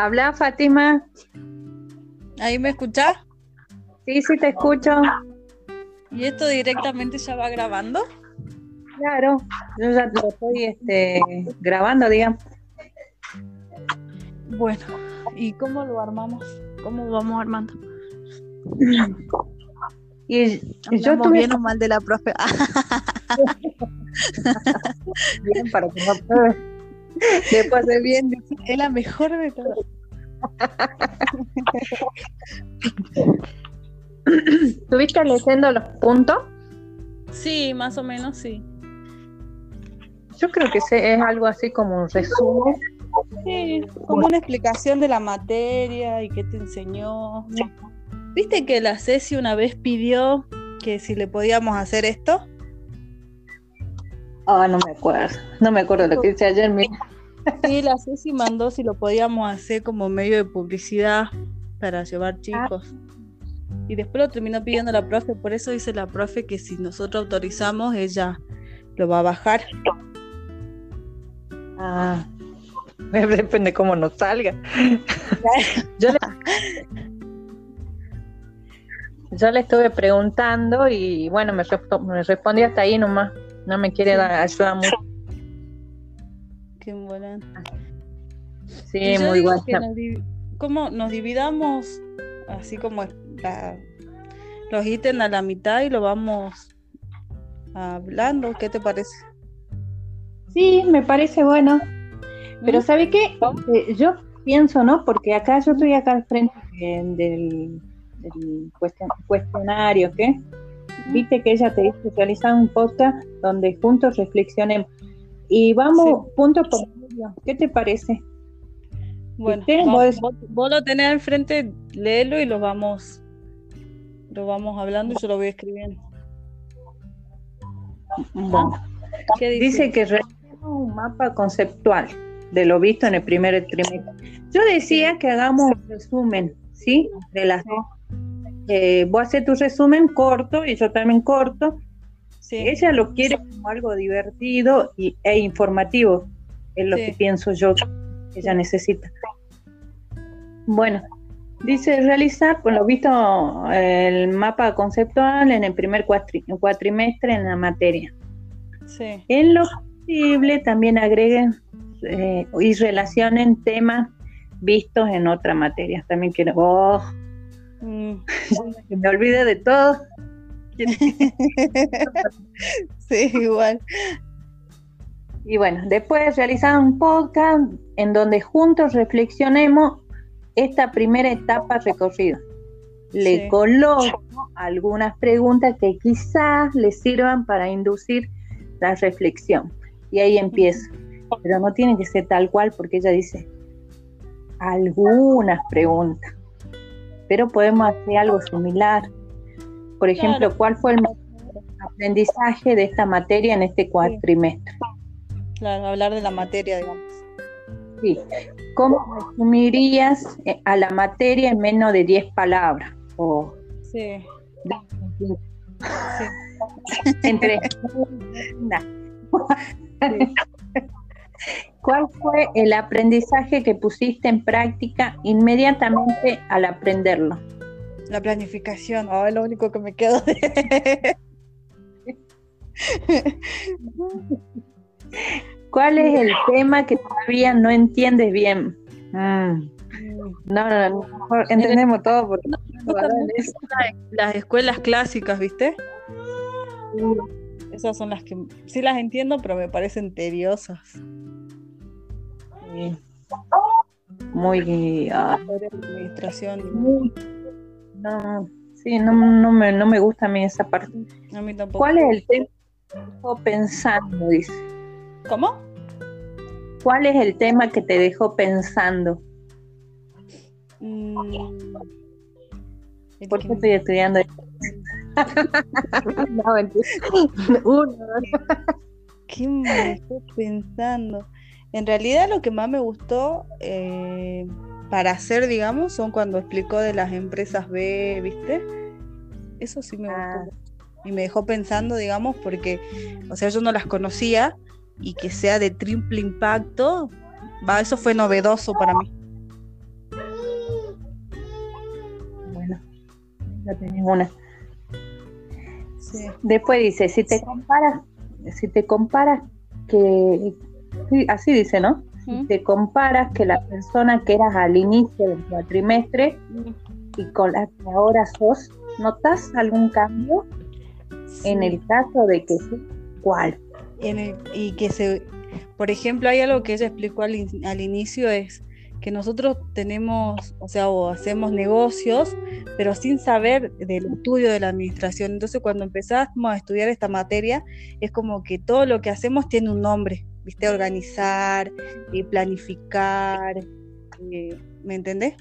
Habla, Fátima. ¿Ahí me escuchás? Sí, sí, te escucho. ¿Y esto directamente ya va grabando? Claro, yo ya lo estoy este, grabando, digamos. Bueno, ¿y cómo lo armamos? ¿Cómo vamos armando? Y, yo tuve bien o mal de la profe. bien para que no Después de bien. es la mejor de todas. ¿Estuviste leyendo los puntos? Sí, más o menos sí. Yo creo que es algo así como un resumen. Sí, como una explicación de la materia y qué te enseñó. ¿Viste que la Ceci una vez pidió que si le podíamos hacer esto? Ah, no me acuerdo. No me acuerdo lo que hice ayer. mira. Sí, la Ceci mandó si lo podíamos hacer como medio de publicidad para llevar chicos. Y después lo terminó pidiendo la profe, por eso dice la profe que si nosotros autorizamos, ella lo va a bajar. Ah, depende cómo nos salga. Yo le, yo le estuve preguntando y bueno, me, me respondió hasta ahí nomás. No me quiere Sí. dar ayuda mucho. Qué buena. Sí, Y yo muy guay. nos, ¿cómo nos dividamos así como la- los ítems a la mitad y lo vamos hablando? ¿Qué te parece? Sí, me parece bueno. Pero. ¿sabe qué? Eh, yo pienso, ¿no? Porque acá yo estoy acá al frente eh, del, del cuestion- cuestionario, ¿qué? Viste que ella te dice realizar un podcast donde juntos reflexionemos. Y vamos punto por medio. ¿Qué te parece? Bueno, vos, Vos- lo tenés al frente, léelo y lo vamos, lo vamos hablando y yo lo voy escribiendo. Bueno, ¿Qué dice? dice que realicemos un mapa conceptual de lo visto en el primer trimestre. Yo decía que hagamos un resumen, ¿sí? De las dos. Eh, vos haces tu resumen corto y yo también corto. Sí, Ella lo quiere como algo divertido y, e informativo, es lo Sí. que pienso yo que ella necesita. Bueno, dice realizar, por lo visto, el mapa conceptual en el primer cuatri- cuatrimestre en la materia. sí, En lo posible también agreguen eh, y relacionen temas vistos en otra materia. También quiero, oh, Mm, que me olvide de todo. sí, igual. Y bueno, después realizar un podcast en donde juntos reflexionemos esta primera etapa recorrida. Le Sí. coloco algunas preguntas que quizás le sirvan para inducir la reflexión. Y ahí empiezo. Pero no tiene que ser tal cual porque ella dice algunas preguntas. Pero podemos hacer algo similar. Por ejemplo, Claro. ¿cuál fue el aprendizaje de esta materia en este cuatrimestre? Claro, hablar de la materia, digamos. Sí. ¿Cómo resumirías eh, a la materia en menos de 10 palabras? O Sí, sí. entre. ¿Cuál fue el aprendizaje que pusiste en práctica inmediatamente al aprenderlo? La planificación, oh, es lo único que me quedo de... ¿Cuál es el tema que todavía no entiendes bien? Mm, No, no, no, mejor entendemos todo porque No, mucho las- las escuelas clásicas, ¿viste? Esas son las que sí las entiendo, pero me parecen tediosas. Sí. muy ah, administración, muy- no, sí, no, no me, no me gusta a mí esa parte. a mí tampoco. ¿Cuál es el tema que te dejó pensando? Dice. ¿Cómo? ¿Cuál es el tema que te dejó pensando? Mm, ¿Por qué estoy estudiando esto? no, mentira. ¿Qué me estoy pensando? En realidad lo que más me gustó eh, para hacer, digamos, son cuando explicó de las empresas B, ¿viste? Eso sí me gustó. Ah. Y me dejó pensando, digamos, porque, o sea, yo no las conocía y que sea de triple impacto, va, eso fue novedoso para mí. Bueno, ya tenés una. Después dice, si te comparas, si te comparas que, así dice, ¿no? Si te comparas que la persona que eras al inicio del cuatrimestre y con la que ahora sos, ¿notas algún cambio? En el caso de que sí, ¿cuál? y que se, por ejemplo, hay algo que ella explicó al, al inicio, es que nosotros tenemos, o sea, o hacemos negocios, pero sin saber del estudio de la administración. Entonces, cuando empezamos a estudiar esta materia, es como que todo lo que hacemos tiene un nombre, ¿viste? Organizar, eh, planificar, eh, ¿me entendés?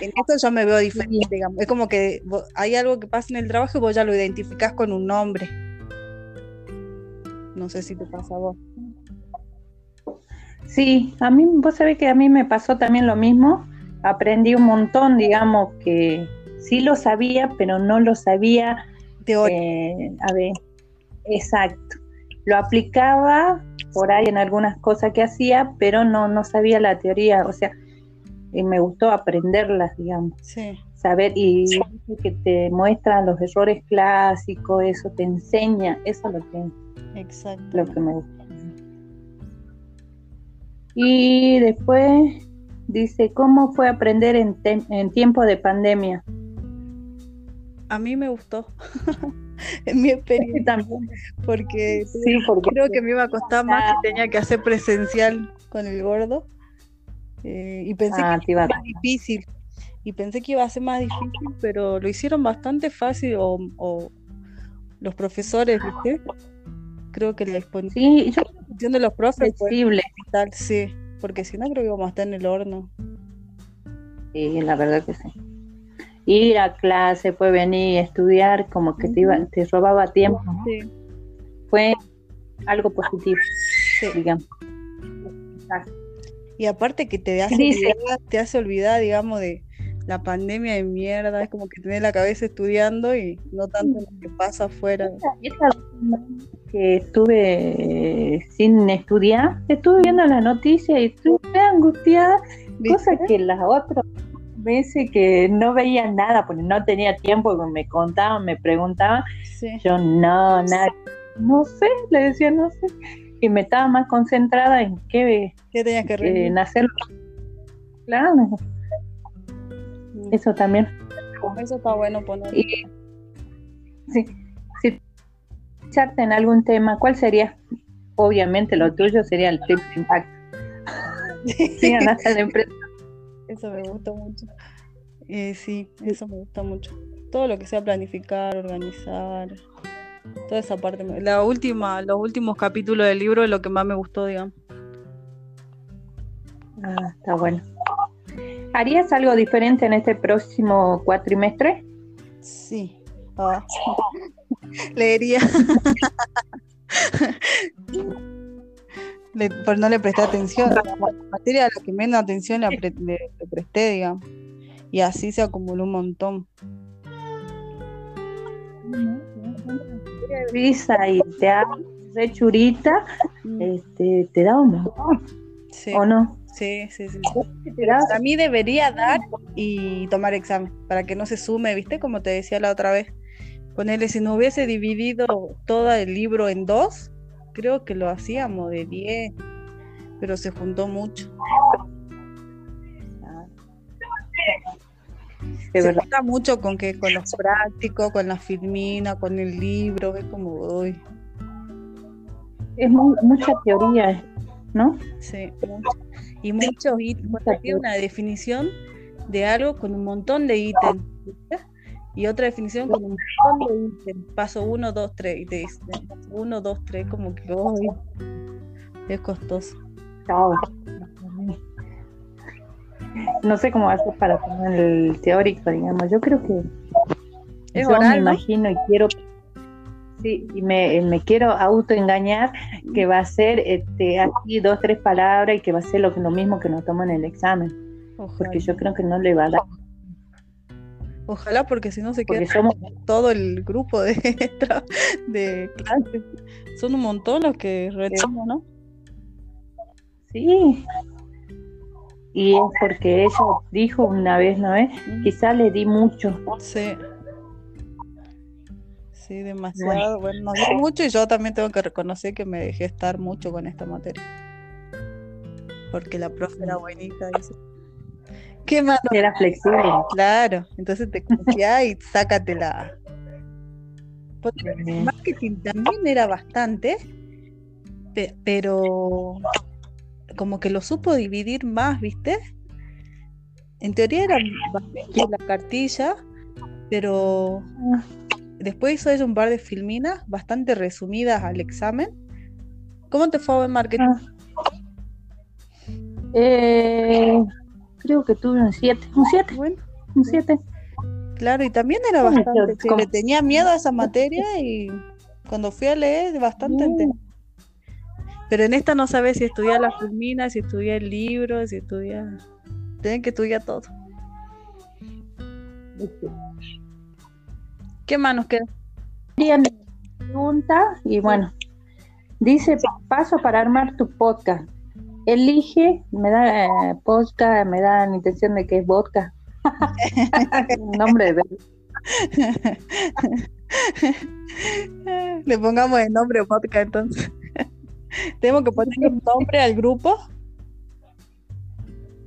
En esto yo me veo diferente, digamos. Es como que hay algo que pasa en el trabajo y vos ya lo identificás con un nombre. No sé si te pasa a vos. Sí, a mí, vos sabés que a mí me pasó también lo mismo. Aprendí un montón, digamos, que sí lo sabía, pero no lo sabía. Eh, a ver, exacto. Lo aplicaba por ahí en algunas cosas que hacía, pero no, no sabía la teoría. O sea, y me gustó aprenderlas, digamos. Sí. Saber, y que te muestra los errores clásicos, eso te enseña, eso es lo que, Exacto. Lo que me gusta. Y después dice, ¿cómo fue aprender en, en tiempo de pandemia? A mí me gustó. en mi experiencia también. Porque, creo que me iba a costar más que tenía que hacer presencial con el gordo. Eh, y pensé ah, que iba a ser más difícil. Y pensé que iba a ser más difícil, pero lo hicieron bastante fácil. O, los profesores, ¿viste? Creo que la de los profes flexible. Tal, sí, porque si no creo que íbamos a estar en el horno. Sí, la verdad que sí. Ir a clase, fue venir, estudiar, como que te, iba, te robaba tiempo. Sí. Fue algo positivo, digamos. Y aparte que te hace, olvidar, te hace olvidar, digamos, de la pandemia de mierda, es como que tenés la cabeza estudiando y no tanto lo que pasa afuera. Que estuve sin estudiar, estuve viendo la noticia y estuve angustiada, cosa que las otras veces que no veía nada, porque no tenía tiempo, me contaban, me preguntaban, yo no, nada, no sé, le decía no sé y me estaba más concentrada en qué, ¿Qué tenías que en hacerlo. Claro. Mm. Eso también. Eso está bueno poner. sí, en algún tema, ¿cuál sería? Obviamente lo tuyo sería el triple impacto. sí, ganaste la empresa. Eso me gusta mucho. Eh, sí, eso me gusta mucho. Todo lo que sea planificar, organizar, Toda esa parte. La última, los últimos capítulos del libro es lo que más me gustó, digamos. Ah, está bueno. ¿Harías algo diferente en este próximo cuatrimestre? Sí. Ah. Leería. le, pero no le presté atención. La materia a la que menos atención le, le presté, digamos. Y así se acumuló un montón risa y te hace churita, mm. este, te da un montón. ¿O no? Sí, sí, sí. A mí debería dar y tomar examen para que no se sume, ¿viste? Como te decía la otra vez. Ponerle, si no hubiese dividido todo el libro en dos, creo que lo hacíamos de 10, pero se juntó mucho. se verdad. mucho con que con los prácticos, con la filmina, con el libro, es como hoy. Es mucha teoría, ¿no? Sí, y muchos ítems. una definición de algo con un montón de ítems. Y otra definición ítems. Paso 1, 2, 3. Y te dice 1, 2, 3, como que hoy es costoso. Chao no sé cómo hacer para poner el teórico, digamos. Yo creo que yo me imagino y quiero sí, y me, me quiero autoengañar que va a ser este, aquí dos, tres palabras y que va a ser lo, lo mismo que nos toman en el examen. Porque yo creo que no le va a dar. Ojalá, porque si no se queda somos... todo el grupo de, de clases. Son un montón los que retomamos, ¿no? Sí, y es porque ella dijo una vez, ¿no es? Quizá le di mucho. Sí. Sí, demasiado. Bueno, nos dio mucho y yo también tengo que reconocer que me dejé estar mucho con esta materia. Porque la profe era buenita, dice. ¿Qué más? Era flexible. Claro, entonces te confía y sácatela. Porque el marketing también era bastante, pe- pero como que lo supo dividir más, ¿viste? En teoría era bastante la cartilla, pero después hizo ella un par de filminas bastante resumidas al examen. ¿Cómo te fue en marketing? Ah. Eh, creo que tuve un 7. Un 7, Bueno, un 7. claro, y también era bastante. sí, le tenía miedo a esa materia y cuando fui a leer, bastante entendí. Pero en esta no sabes si estudiar la fulmina, si estudiar el libro, si estudiar. Tienen que estudiar todo. ¿Qué más nos queda? Pregunta y bueno, dice paso para armar tu podcast. Elige, me da eh, podcast, me da la intención de que es vodka. Nombre de Le pongamos el nombre podcast entonces. Tenemos que poner un nombre al grupo.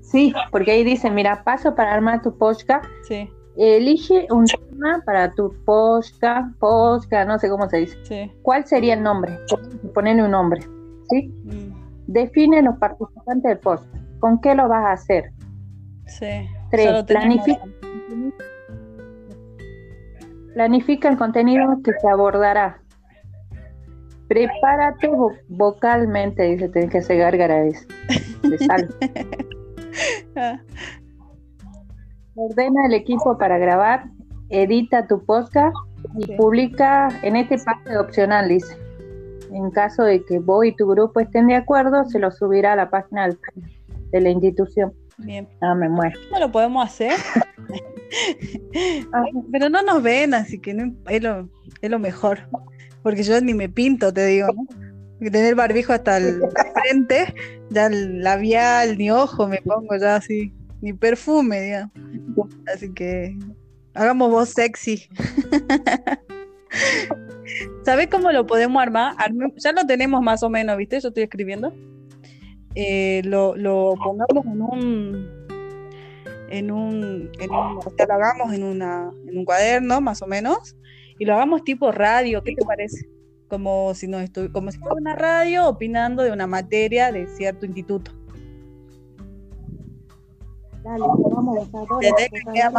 Sí, porque ahí dice, mira, paso para armar tu podcast. Sí, Elige un tema para tu podcast, podcast, no sé cómo se dice. sí. ¿Cuál sería el nombre? Ponerle un nombre, ¿sí? mm, Define los participantes del podcast. ¿Con qué lo vas a hacer? Sí. Tres, planifica. Planifica el contenido que se abordará. Prepárate vo- vocalmente, dice, tenés que hacer gárgara de, de sal. Ah, Ordena el equipo para grabar, edita tu podcast y publica en este pase opcional, dice. En caso de que vos y tu grupo estén de acuerdo, se lo subirá a la página de la institución. Bien. Ah, me muero. ¿Cómo lo podemos hacer? Pero no nos ven, así que no, es, lo, es lo mejor. Porque yo ni me pinto, te digo. ¿no? Porque tener barbijo hasta el frente, ya el labial, ni ojo me pongo ya así, ni perfume, digamos. Así que hagamos voz sexy. ¿Sabes cómo lo podemos armar? Arme- ya lo tenemos más o menos, ¿viste? Yo estoy escribiendo. Eh, lo, lo pongamos en un en un, en un- o sea, lo hagamos en una en un cuaderno más o menos y lo hagamos tipo radio, ¿qué te parece? Como si estu- como si fuera una radio opinando de una materia de cierto instituto. Dale, vamos a dejar Ya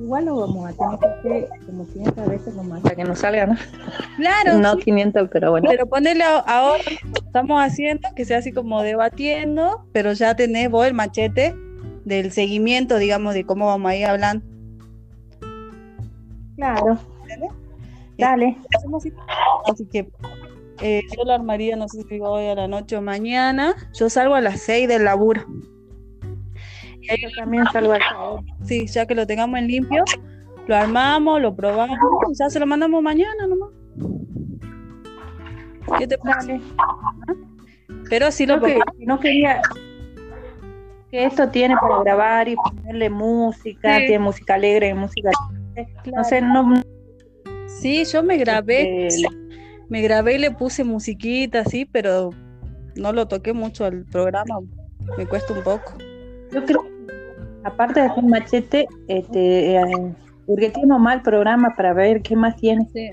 Igual lo vamos a tener que hacer como 500 veces como hasta que nos salga, ¿no? Claro, no sí, 500, pero bueno. pero ponerle a- ahora estamos haciendo que sea así como debatiendo, pero ya tenés vos el machete del seguimiento, digamos, de cómo vamos a ir hablando. Claro. ¿Entendés? Dale. así. Así que eh, yo lo armaría, no sé si hoy a la noche o mañana. Yo salgo a las 6 del laburo. Yo también salgo a esa hora. sí, ya que lo tengamos en limpio, lo armamos, lo probamos ya se lo mandamos mañana nomás. ¿Qué te parece? Dale. Pero así lo que no quería que esto tiene para grabar y ponerle música, Sí. tiene música alegre, música no sé, no Sí, yo me grabé, este, me grabé y le puse musiquita así, pero no lo toqué mucho al programa. Me cuesta un poco. yo creo aparte de hacer machete, este eh, porque tiene un mal programa para ver qué más tiene. Sí.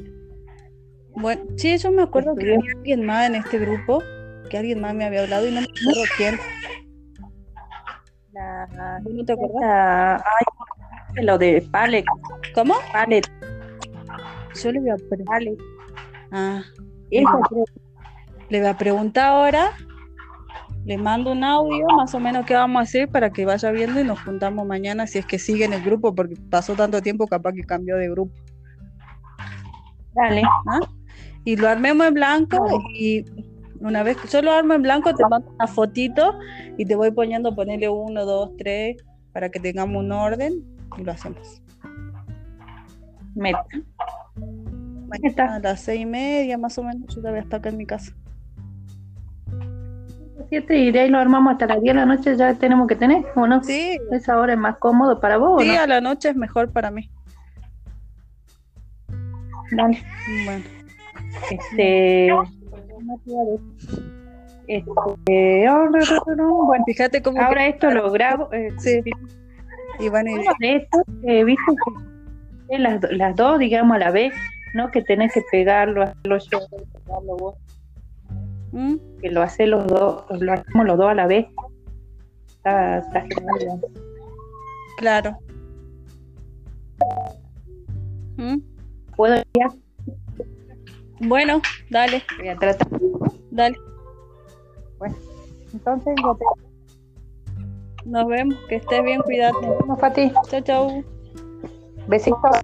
Bueno, sí, yo me acuerdo que había alguien más en este grupo, que alguien más me había hablado y no me acuerdo quién. La, ¿Vos no te ay, lo de Palette, ¿Cómo? Palette, Yo le voy a pre- Palette. ah, Esa le voy a preguntar ahora, le mando un audio más o menos qué vamos a hacer para que vaya viendo y nos juntamos mañana si es que sigue en el grupo, porque pasó tanto tiempo capaz que cambió de grupo. Dale, ¿ah? Y lo armemos en blanco y una vez que yo lo armo en blanco te mando una fotito y te voy poniendo, ponerle uno, dos, tres, para que tengamos un orden y lo hacemos. meta. Mañana a las seis y media más o menos, yo todavía estar acá en mi casa. Siete y de ahí lo armamos hasta las 10 de la noche, ya tenemos que tener, ¿o no? Sí, Esa hora es más cómodo para vos, ¿o sí, no? a la noche es mejor para mí. dale. Bueno, Este. Este, no, no, no, bueno, fíjate cómo. ahora esto lo grabo. eh, Sí. Y bueno, y- estos, eh, viste que las, las dos, digamos, a la vez, ¿no? Que tenés que pegarlo, hacerlo yo, pegarlo vos, ¿Mm? que lo hace los dos, lo hacemos los dos a la vez. Está, está genial. Claro. ¿Mm? Puedo ya, Bueno, dale, voy a tratar. dale. Entonces, ya te Nos vemos. Que estés bien, cuídate. vemos, Fati. Chao, chao. Besitos.